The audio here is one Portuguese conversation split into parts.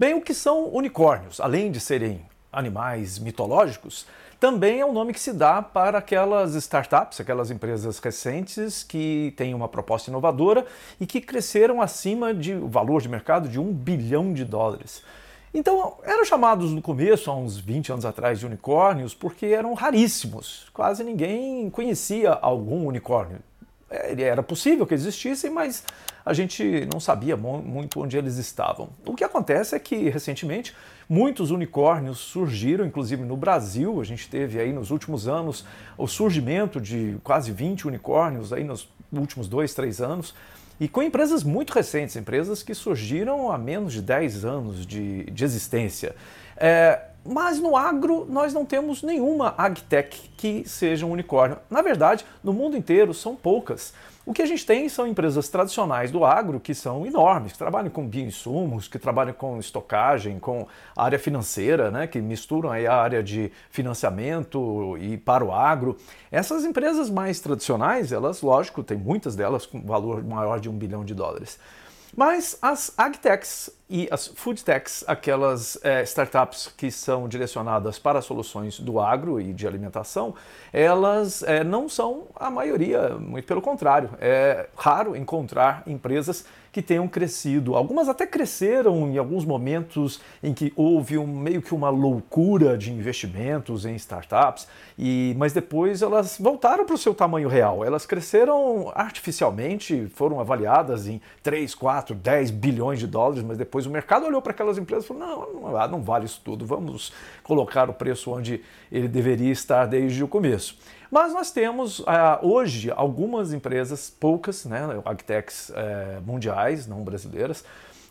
Bem, o que são unicórnios? Além de serem animais mitológicos, também é o nome que se dá para aquelas startups, aquelas empresas recentes que têm uma proposta inovadora e que cresceram acima de valor de mercado de um bilhão de dólares. Então, eram chamados no começo, há uns 20 anos atrás, de unicórnios porque eram raríssimos. Quase ninguém conhecia algum unicórnio. Era possível que existissem, mas a gente não sabia muito onde eles estavam. O que acontece é que, recentemente, muitos unicórnios surgiram, inclusive no Brasil. A gente teve aí nos últimos anos o surgimento de quase 20 unicórnios aí nos últimos dois, três anos. E com empresas muito recentes, empresas que surgiram há menos de 10 anos de, de existência. É, mas no agro nós não temos nenhuma agtech que seja um unicórnio. Na verdade, no mundo inteiro são poucas. O que a gente tem são empresas tradicionais do agro que são enormes, que trabalham com bioinsumos, que trabalham com estocagem, com área financeira, né, que misturam aí a área de financiamento e para o agro. Essas empresas mais tradicionais, elas, lógico, tem muitas delas com valor maior de um bilhão de dólares. Mas as agtechs e as foodtechs, aquelas é, startups que são direcionadas para soluções do agro e de alimentação, elas é, não são a maioria, muito pelo contrário. É raro encontrar empresas que tenham crescido. Algumas até cresceram em alguns momentos em que houve um, meio que uma loucura de investimentos em startups, e, mas depois elas voltaram para o seu tamanho real. Elas cresceram artificialmente, foram avaliadas em 3, 4, 10 bilhões de dólares, mas depois o mercado olhou para aquelas empresas e falou: não, não, não vale isso tudo, vamos colocar o preço onde ele deveria estar desde o começo. Mas nós temos uh, hoje algumas empresas, poucas, né, agtechs uh, mundiais, não brasileiras,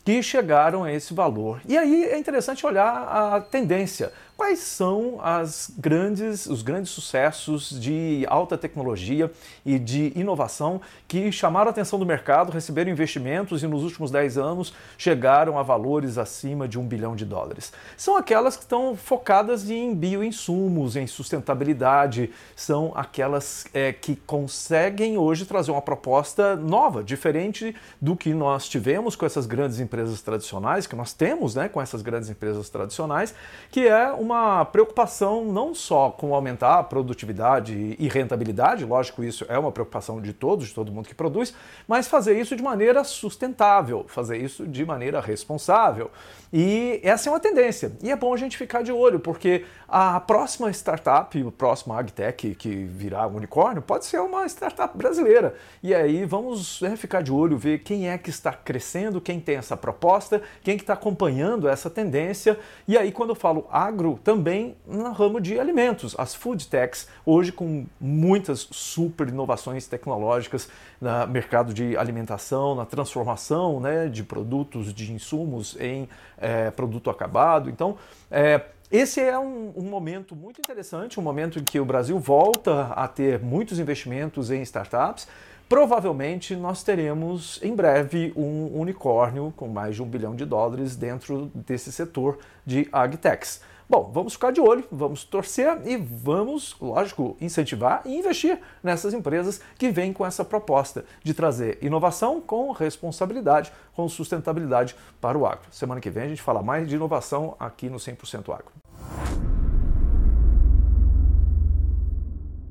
que chegaram a esse valor. E aí é interessante olhar a tendência. Quais são as grandes, os grandes sucessos de alta tecnologia e de inovação que chamaram a atenção do mercado, receberam investimentos e nos últimos 10 anos chegaram a valores acima de um bilhão de dólares? São aquelas que estão focadas em bioinsumos, em sustentabilidade, são aquelas é, que conseguem hoje trazer uma proposta nova, diferente do que nós tivemos com essas grandes empresas tradicionais, que nós temos né, com essas grandes empresas tradicionais, que é uma preocupação não só com aumentar a produtividade e rentabilidade, lógico, isso é uma preocupação de todos, de todo mundo que produz, mas fazer isso de maneira sustentável, fazer isso de maneira responsável. E essa é uma tendência. E é bom a gente ficar de olho, porque a próxima startup, a próxima agtech que virá unicórnio, pode ser uma startup brasileira. E aí vamos né, ficar de olho, ver quem é que está crescendo, quem tem essa proposta, quem que está acompanhando essa tendência. E aí, quando eu falo agro, também no ramo de alimentos. As food techs, hoje com muitas super inovações tecnológicas no mercado de alimentação, na transformação né, de produtos, de insumos em é, produto acabado. Então, é, esse é um, um, momento muito interessante, um momento em que o Brasil volta a ter muitos investimentos em startups. Provavelmente nós teremos em breve um unicórnio com mais de um bilhão de dólares dentro desse setor de agtechs. Bom, vamos ficar de olho, vamos torcer e vamos, lógico, incentivar e investir nessas empresas que vêm com essa proposta de trazer inovação com responsabilidade, com sustentabilidade para o agro. Semana que vem a gente fala mais de inovação aqui no 100% Agro.